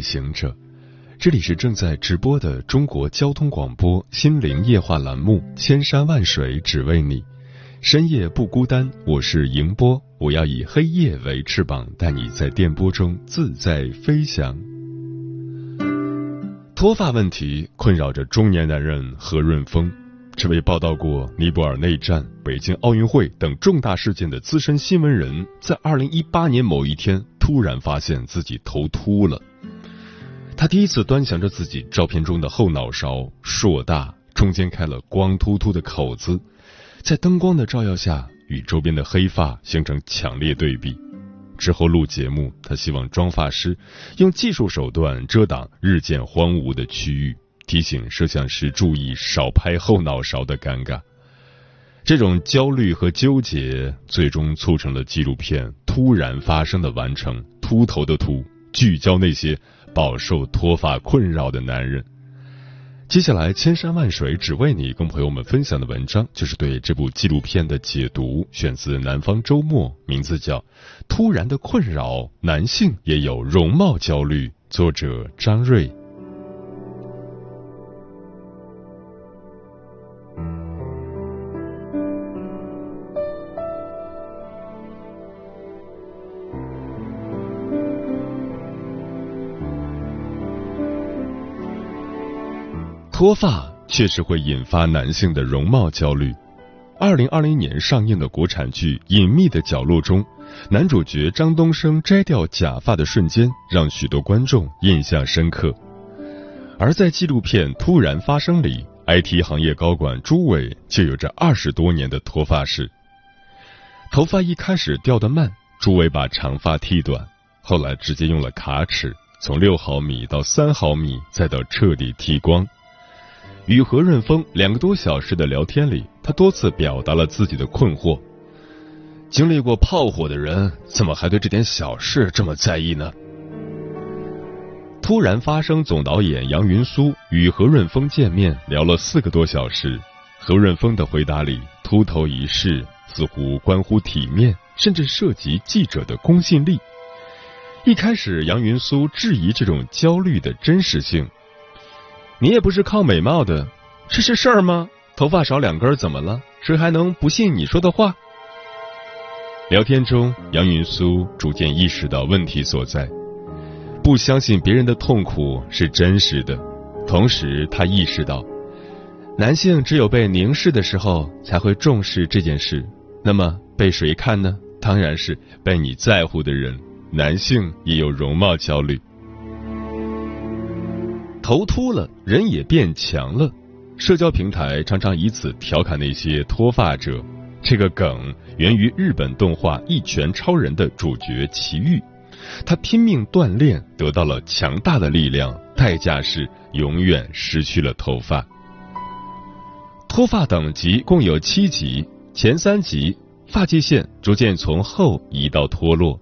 位夜行者，这里是正在直播的中国交通广播心灵夜话栏目《千山万水只为你》，深夜不孤单，我是迎波，我要以黑夜为翅膀，带你在电波中自在飞翔。脱发问题困扰着中年男人何润峰，这位报道过尼泊尔内战、北京奥运会等重大事件的资深新闻人，在二零一八年某一天突然发现自己头秃了。他第一次端详着自己照片中的后脑勺硕大，中间开了光秃秃的口子，在灯光的照耀下，与周边的黑发形成强烈对比。之后录节目，他希望妆发师用技术手段遮挡日渐荒芜的区域，提醒摄像师注意少拍后脑勺的尴尬。这种焦虑和纠结，最终促成了纪录片突然发生的完成。秃头的秃，聚焦那些饱受脱发困扰的男人。接下来，千山万水只为你，跟朋友们分享的文章就是对这部纪录片的解读，选自《南方周末》，名字叫《突然的困扰：男性也有容貌焦虑》，作者张瑞。脱发确实会引发男性的容貌焦虑。二零二零年上映的国产剧《隐秘的角落》中，男主角张东升摘掉假发的瞬间，让许多观众印象深刻。而在纪录片《突然发生》里，IT 行业高管朱伟就有着二十多年的脱发史。头发一开始掉得慢，朱伟把长发剃短，后来直接用了卡尺，从六毫米到三毫米，再到彻底剃光。与何润峰两个多小时的聊天里，他多次表达了自己的困惑：经历过炮火的人，怎么还对这点小事这么在意呢？突然发生，总导演杨云苏与何润峰见面聊了四个多小时。何润峰的回答里，秃头一事似乎关乎体面，甚至涉及记者的公信力。一开始，杨云苏质疑这种焦虑的真实性。你也不是靠美貌的，这是事儿吗？头发少两根怎么了？谁还能不信你说的话？聊天中，杨云苏逐渐意识到问题所在，不相信别人的痛苦是真实的。同时，他意识到，男性只有被凝视的时候才会重视这件事。那么，被谁看呢？当然是被你在乎的人。男性也有容貌焦虑。头秃了，人也变强了。社交平台常常以此调侃那些脱发者。这个梗源于日本动画《一拳超人》的主角奇遇，他拼命锻炼，得到了强大的力量，代价是永远失去了头发。脱发等级共有七级，前三级发际线逐渐从后移到脱落，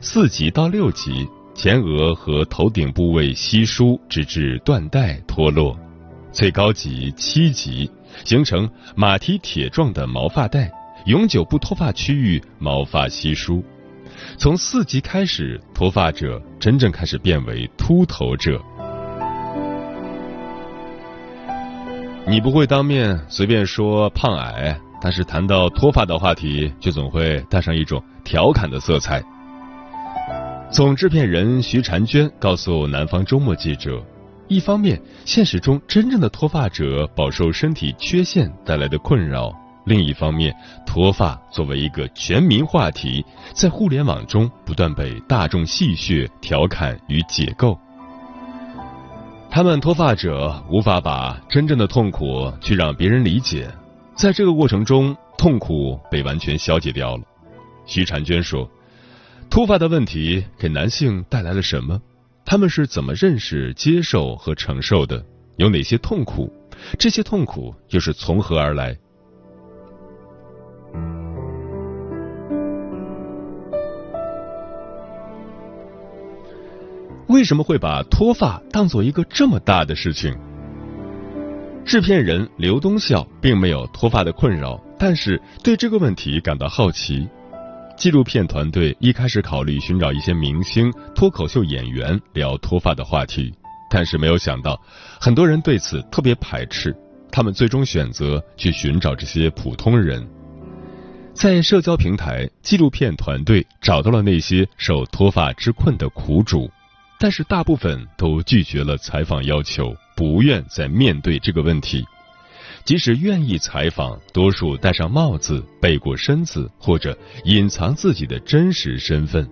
四级到六级。前额和头顶部位稀疏，直至断带脱落，最高级七级形成马蹄铁状的毛发带，永久不脱发区域毛发稀疏。从四级开始，脱发者真正开始变为秃头者。你不会当面随便说胖矮，但是谈到脱发的话题，却总会带上一种调侃的色彩。总制片人徐婵娟告诉南方周末记者：“一方面，现实中真正的脱发者饱受身体缺陷带来的困扰；另一方面，脱发作为一个全民话题，在互联网中不断被大众戏谑、调侃与解构。他们脱发者无法把真正的痛苦去让别人理解，在这个过程中，痛苦被完全消解掉了。”徐婵娟说。脱发的问题给男性带来了什么？他们是怎么认识、接受和承受的？有哪些痛苦？这些痛苦又是从何而来？为什么会把脱发当做一个这么大的事情？制片人刘东笑并没有脱发的困扰，但是对这个问题感到好奇。纪录片团队一开始考虑寻找一些明星、脱口秀演员聊脱发的话题，但是没有想到很多人对此特别排斥。他们最终选择去寻找这些普通人。在社交平台，纪录片团队找到了那些受脱发之困的苦主。但是大部分都拒绝了采访要求，不愿再面对这个问题。即使愿意采访，多数戴上帽子、背过身子，或者隐藏自己的真实身份。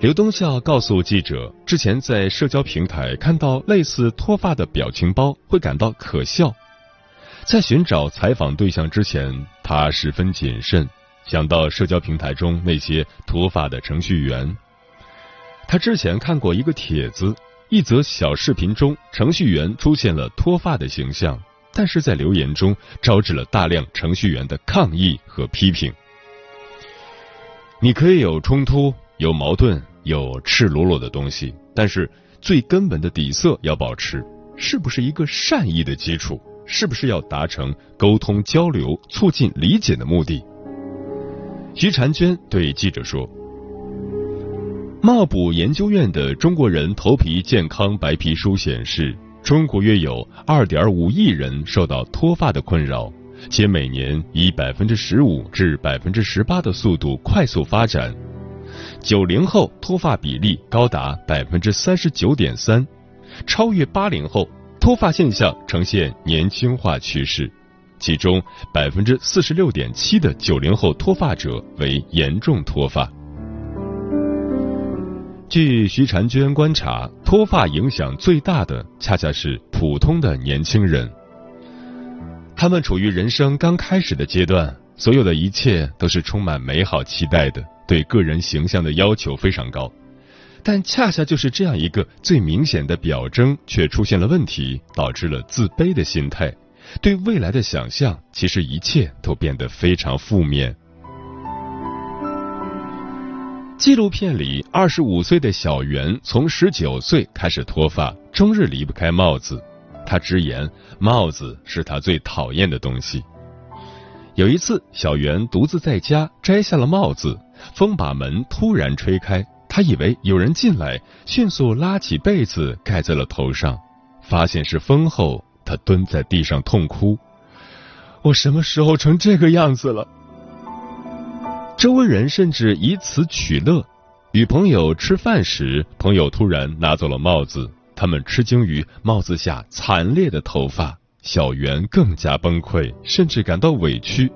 刘东笑告诉记者，之前在社交平台看到类似脱发的表情包，会感到可笑。在寻找采访对象之前，他十分谨慎，想到社交平台中那些脱发的程序员。他之前看过一个帖子，一则小视频中，程序员出现了脱发的形象，但是在留言中招致了大量程序员的抗议和批评。你可以有冲突、有矛盾、有赤裸裸的东西，但是最根本的底色要保持，是不是一个善意的基础？是不是要达成沟通交流、促进理解的目的？徐婵娟对记者说。茂补研究院的中国人头皮健康白皮书显示，中国约有二点五亿人受到脱发的困扰，且每年以百分之十五至百分之十八的速度快速发展。九零后脱发比例高达百分之三十九点三，超越八零后，脱发现象呈现年轻化趋势，其中百分之四十六点七的九零后脱发者为严重脱发。据徐婵娟观察，脱发影响最大的恰恰是普通的年轻人。他们处于人生刚开始的阶段，所有的一切都是充满美好期待的，对个人形象的要求非常高。但恰恰就是这样一个最明显的表征，却出现了问题，导致了自卑的心态，对未来的想象，其实一切都变得非常负面。纪录片里，二十五岁的小袁从十九岁开始脱发，终日离不开帽子。他直言，帽子是他最讨厌的东西。有一次，小袁独自在家摘下了帽子，风把门突然吹开，他以为有人进来，迅速拉起被子盖在了头上，发现是风后，他蹲在地上痛哭：“我什么时候成这个样子了？”周围人甚至以此取乐。与朋友吃饭时，朋友突然拿走了帽子，他们吃惊于帽子下惨烈的头发。小袁更加崩溃，甚至感到委屈。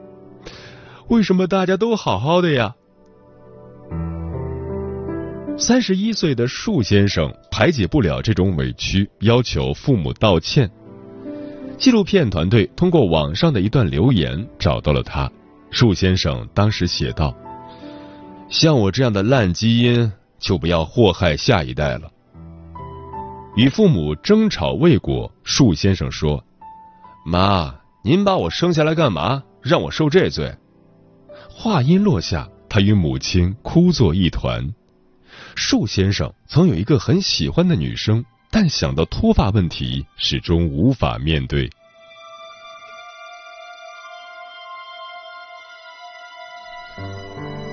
为什么大家都好好的呀？三十一岁的树先生排解不了这种委屈，要求父母道歉。纪录片团队通过网上的一段留言找到了他。树先生当时写道：“像我这样的烂基因，就不要祸害下一代了。”与父母争吵未果，树先生说：“妈，您把我生下来干嘛？让我受这罪？”话音落下，他与母亲哭作一团。树先生曾有一个很喜欢的女生，但想到脱发问题，始终无法面对。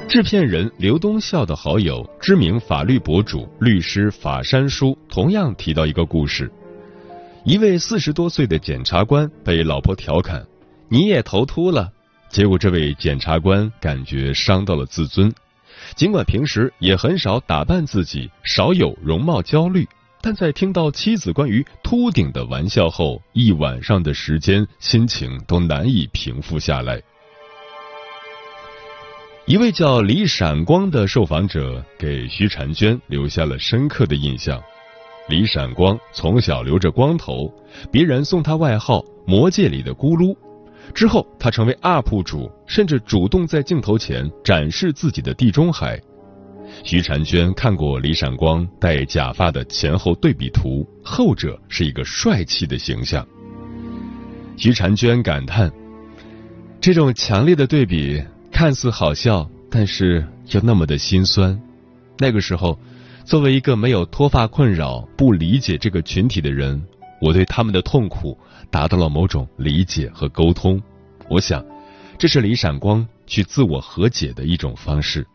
制片人刘东孝的好友、知名法律博主律师法山叔同样提到一个故事：一位四十多岁的检察官被老婆调侃“你也头秃了”，结果这位检察官感觉伤到了自尊。尽管平时也很少打扮自己，少有容貌焦虑，但在听到妻子关于秃顶的玩笑后，一晚上的时间心情都难以平复下来。一位叫李闪光的受访者给徐婵娟留下了深刻的印象。李闪光从小留着光头，别人送他外号“魔界里的咕噜”。之后，他成为 UP 主，甚至主动在镜头前展示自己的地中海。徐婵娟看过李闪光戴假发的前后对比图，后者是一个帅气的形象。徐婵娟感叹：“这种强烈的对比看似好笑，但是又那么的心酸。那个时候，作为一个没有脱发困扰、不理解这个群体的人，我对他们的痛苦达到了某种理解和沟通。我想，这是李闪光去自我和解的一种方式。”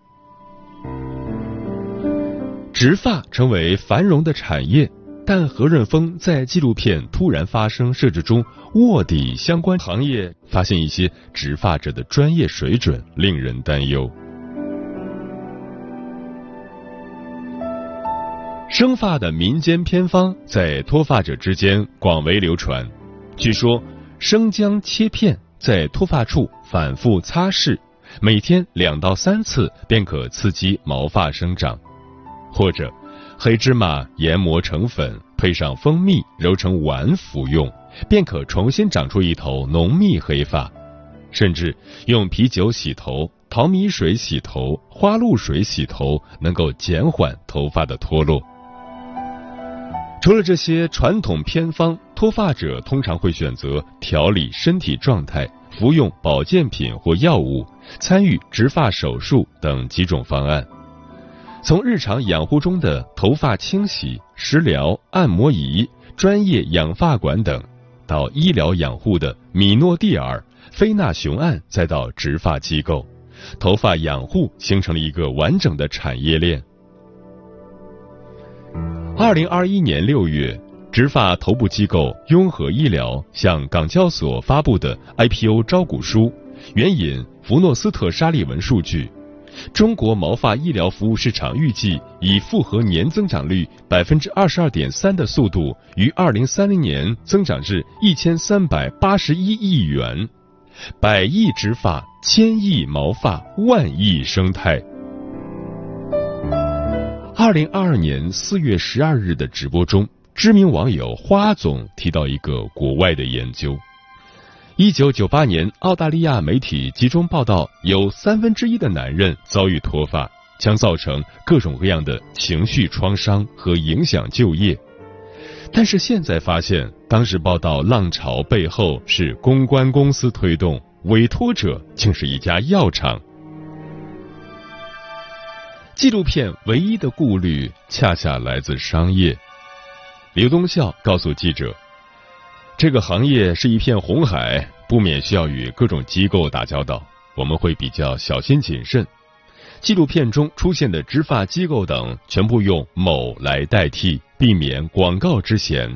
植发成为繁荣的产业，但何润峰在纪录片《突然发生》设置中卧底相关行业，发现一些植发者的专业水准令人担忧。生发的民间偏方在脱发者之间广为流传，据说生姜切片在脱发处反复擦拭，每天两到三次便可刺激毛发生长。或者，黑芝麻研磨成粉，配上蜂蜜揉成丸服用，便可重新长出一头浓密黑发。甚至用啤酒洗头、淘米水洗头、花露水洗头，能够减缓头发的脱落。除了这些传统偏方，脱发者通常会选择调理身体状态、服用保健品或药物、参与植发手术等几种方案。从日常养护中的头发清洗、食疗、按摩仪、专业养发馆等，到医疗养护的米诺地尔、菲纳雄胺，再到植发机构，头发养护形成了一个完整的产业链。二零二一年六月，植发头部机构雍和医疗向港交所发布的 IPO 招股书，援引福诺斯特沙利文数据。中国毛发医疗服务市场预计以复合年增长率百分之二十二点三的速度，于二零三零年增长至一千三百八十一亿元。百亿植发，千亿毛发，万亿生态。二零二二年四月十二日的直播中，知名网友花总提到一个国外的研究。一九九八年，澳大利亚媒体集中报道，有三分之一的男人遭遇脱发，将造成各种各样的情绪创伤和影响就业。但是现在发现，当时报道浪潮背后是公关公司推动，委托者竟是一家药厂。纪录片唯一的顾虑，恰恰来自商业。刘东孝告诉记者。这个行业是一片红海，不免需要与各种机构打交道。我们会比较小心谨慎。纪录片中出现的植发机构等，全部用“某”来代替，避免广告之嫌。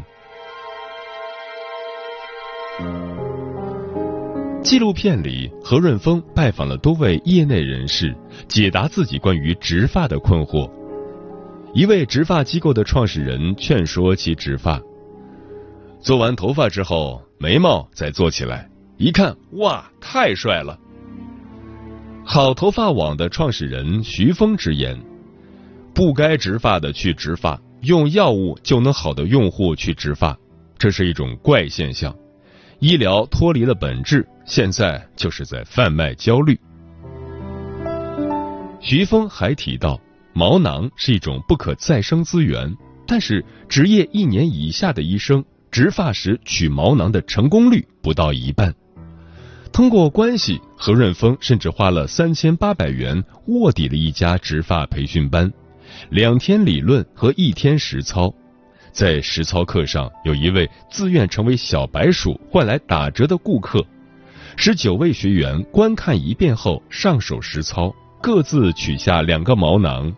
纪录片里，何润峰拜访了多位业内人士，解答自己关于植发的困惑。一位植发机构的创始人劝说其植发。做完头发之后，眉毛再做起来，一看哇，太帅了。好头发网的创始人徐峰直言：“不该植发的去植发，用药物就能好的用户去植发，这是一种怪现象。医疗脱离了本质，现在就是在贩卖焦虑。”徐峰还提到，毛囊是一种不可再生资源，但是执业一年以下的医生。植发时取毛囊的成功率不到一半。通过关系，何润峰甚至花了三千八百元卧底了一家植发培训班，两天理论和一天实操。在实操课上，有一位自愿成为小白鼠换来打折的顾客，十九位学员观看一遍后上手实操，各自取下两个毛囊。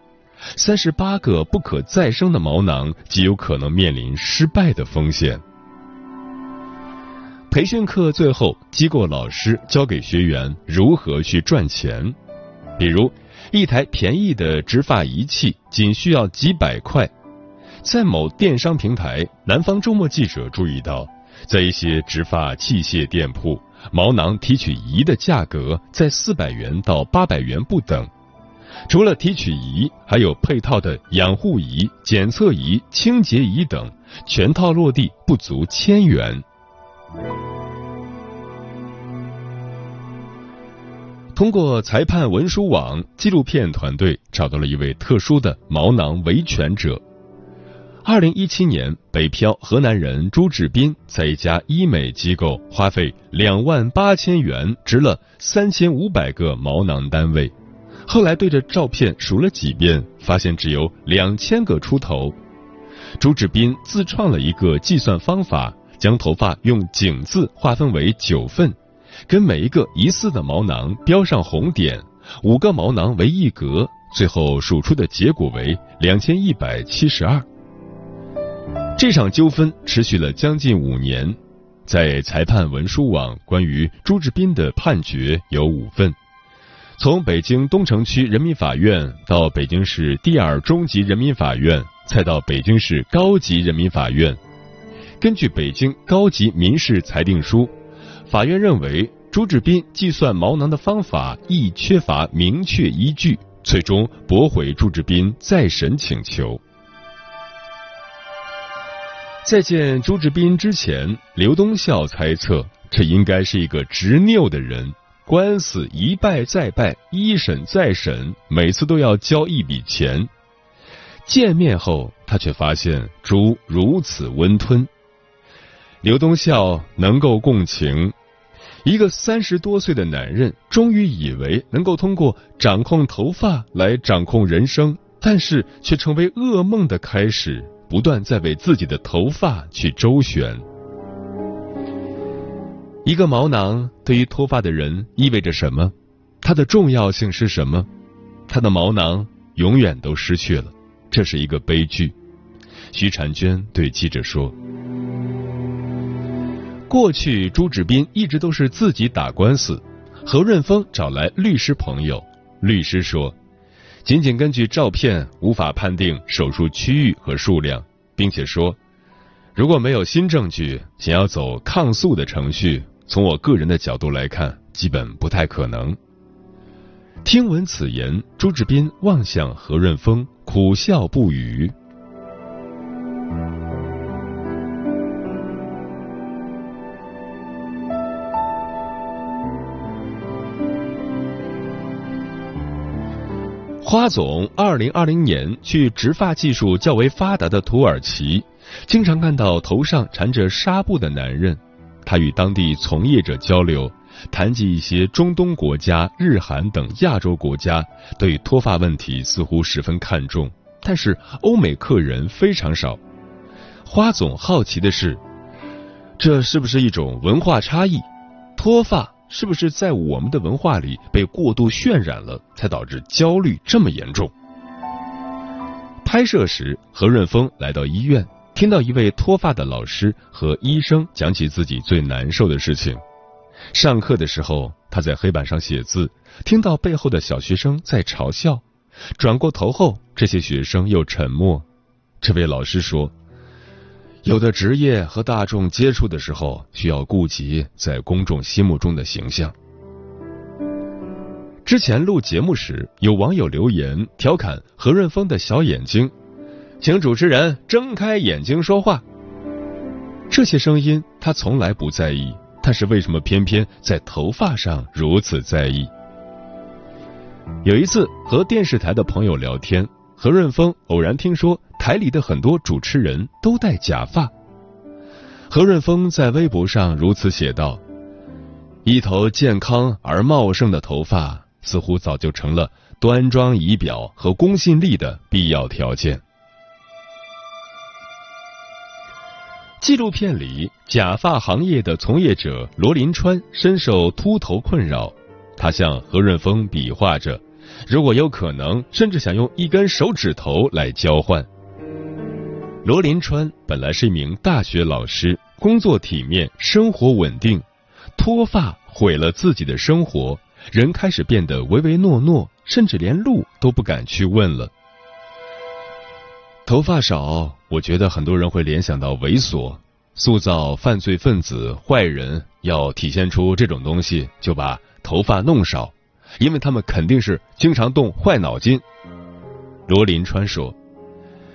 三十八个不可再生的毛囊极有可能面临失败的风险。培训课最后，机构老师教给学员如何去赚钱，比如一台便宜的植发仪器仅需要几百块。在某电商平台，南方周末记者注意到，在一些植发器械店铺，毛囊提取仪的价格在四百元到八百元不等。除了提取仪，还有配套的养护仪、检测仪、清洁仪等，全套落地不足千元。通过裁判文书网纪录片团队找到了一位特殊的毛囊维权者。二零一七年，北漂河南人朱志斌在一家医美机构花费两万八千元植了三千五百个毛囊单位，后来对着照片数了几遍，发现只有两千个出头。朱志斌自创了一个计算方法，将头发用井字划分为九份，跟每一个疑似的毛囊标上红点，五个毛囊为一格，最后数出的结果为两千一百七十二。这场纠纷持续了将近五年，在裁判文书网关于朱志斌的判决有五份，从北京东城区人民法院到北京市第二中级人民法院，再到北京市高级人民法院。根据北京高级民事裁定书，法院认为朱志斌计算毛囊的方法亦缺乏明确依据，最终驳回朱志斌再审请求。在见朱志斌之前，刘东孝猜测这应该是一个执拗的人，官司一败再败，一审再审，每次都要交一笔钱。见面后，他却发现朱如此温吞。刘东笑能够共情，一个三十多岁的男人，终于以为能够通过掌控头发来掌控人生，但是却成为噩梦的开始。不断在为自己的头发去周旋。一个毛囊对于脱发的人意味着什么？它的重要性是什么？他的毛囊永远都失去了，这是一个悲剧。徐婵娟对记者说：“过去朱志斌一直都是自己打官司，何润峰找来律师朋友，律师说。”仅仅根据照片无法判定手术区域和数量，并且说，如果没有新证据，想要走抗诉的程序，从我个人的角度来看，基本不太可能。听闻此言，朱志斌望向何润峰，苦笑不语。花总二零二零年去植发技术较为发达的土耳其，经常看到头上缠着纱布的男人。他与当地从业者交流，谈及一些中东国家、日韩等亚洲国家对脱发问题似乎十分看重，但是欧美客人非常少。花总好奇的是，这是不是一种文化差异？脱发？是不是在我们的文化里被过度渲染了，才导致焦虑这么严重？拍摄时，何润峰来到医院，听到一位脱发的老师和医生讲起自己最难受的事情。上课的时候，他在黑板上写字，听到背后的小学生在嘲笑。转过头后，这些学生又沉默。这位老师说。有的职业和大众接触的时候，需要顾及在公众心目中的形象。之前录节目时，有网友留言调侃何润峰的小眼睛，请主持人睁开眼睛说话。这些声音他从来不在意，但是为什么偏偏在头发上如此在意？有一次和电视台的朋友聊天。何润峰偶然听说台里的很多主持人都戴假发。何润峰在微博上如此写道：“一头健康而茂盛的头发，似乎早就成了端庄仪表和公信力的必要条件。”纪录片里，假发行业的从业者罗林川深受秃头困扰，他向何润峰比划着。如果有可能，甚至想用一根手指头来交换。罗林川本来是一名大学老师，工作体面，生活稳定。脱发毁了自己的生活，人开始变得唯唯诺诺，甚至连路都不敢去问了。头发少，我觉得很多人会联想到猥琐，塑造犯罪分子、坏人要体现出这种东西，就把头发弄少。因为他们肯定是经常动坏脑筋。罗林川说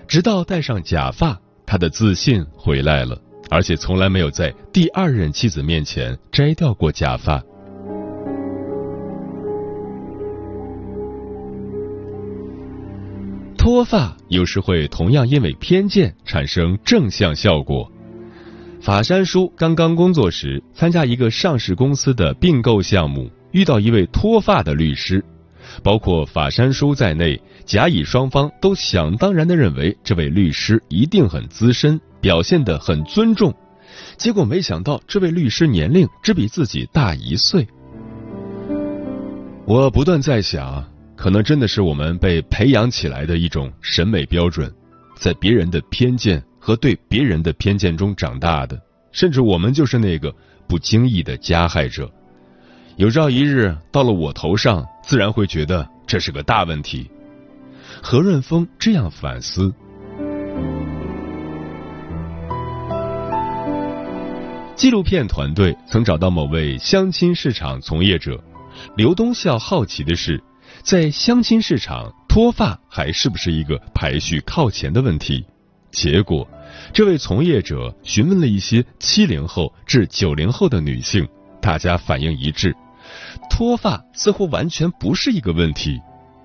直到戴上假发他的自信回来了而且从来没有在第二任妻子面前摘掉过假发。脱发有时会同样因为偏见产生正向效果。法山叔刚刚工作时参加一个上市公司的并购项目。遇到一位脱发的律师，包括法山叔在内，甲乙双方都想当然的认为这位律师一定很资深，表现得很尊重。结果没想到，这位律师年龄只比自己大一岁。我不断在想，可能真的是我们被培养起来的一种审美标准，在别人的偏见。和对别人的偏见中长大的，甚至我们就是那个不经意的加害者。有朝一日到了我头上，自然会觉得这是个大问题。何润峰这样反思。纪录片团队曾找到某位相亲市场从业者，刘东笑好奇的是，在相亲市场，脱发还是不是一个排序靠前的问题？结果，这位从业者询问了一些七零后至九零后的女性，大家反应一致，脱发似乎完全不是一个问题。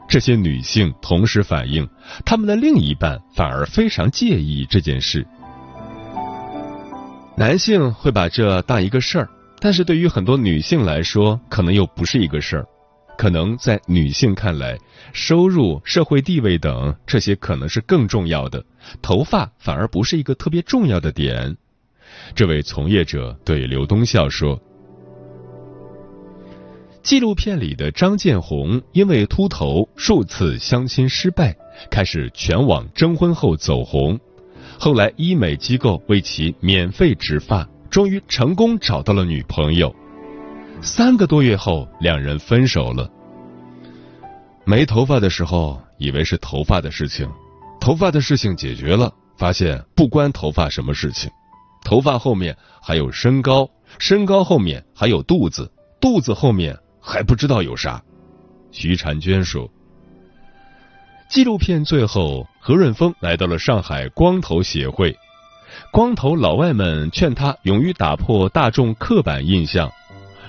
这些女性同时反映，她们的另一半反而非常介意这件事。男性会把这当一个事儿，但是对于很多女性来说，可能又不是一个事儿。可能在女性看来，收入、社会地位等这些可能是更重要的，头发反而不是一个特别重要的点。这位从业者对刘东笑说：“纪录片里的张建红因为秃头数次相亲失败，开始全网征婚后走红，后来医美机构为其免费植发，终于成功找到了女朋友。”三个多月后，两人分手了。没头发的时候，以为是头发的事情；头发的事情解决了，发现不关头发什么事情。头发后面还有身高，身高后面还有肚子，肚子后面还不知道有啥。徐婵娟说。纪录片最后，何润峰来到了上海光头协会，光头老外们劝他勇于打破大众刻板印象。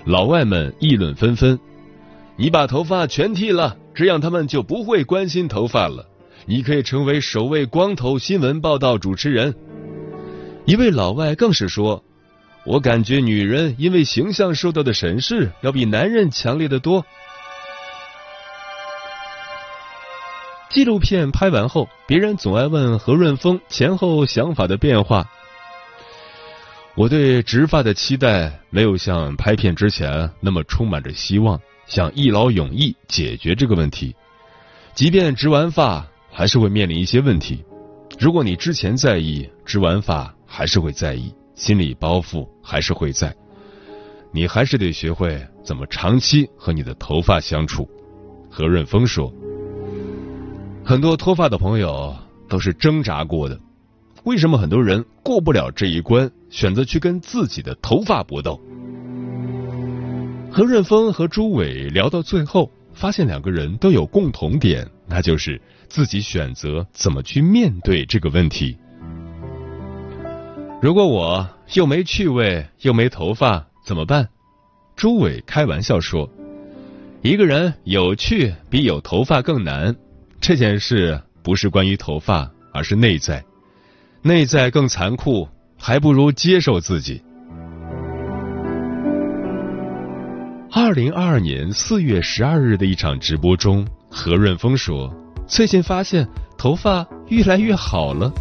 老外们议论纷纷：“你把头发全剃了，这样他们就不会关心头发了。你可以成为首位光头新闻报道主持人。”一位老外更是说：“我感觉女人因为形象受到的审视要比男人强烈的多。”纪录片拍完后，别人总爱问何润峰前后想法的变化。我对植发的期待没有像拍片之前那么充满着希望，想一劳永逸解决这个问题。即便植完发，还是会面临一些问题。如果你之前在意，植完发还是会在意，心理包袱还是会在。你还是得学会怎么长期和你的头发相处。何润峰说：“很多脱发的朋友都是挣扎过的。”为什么很多人过不了这一关，选择去跟自己的头发搏斗？何润峰和朱伟聊到最后，发现两个人都有共同点，那就是自己选择怎么去面对这个问题。如果我又没趣味又没头发怎么办？朱伟开玩笑说：“一个人有趣比有头发更难。这件事不是关于头发，而是内在。”内在更残酷，还不如接受自己。二零二二年四月十二日的一场直播中，何润峰说：“最近发现头发越来越好了。”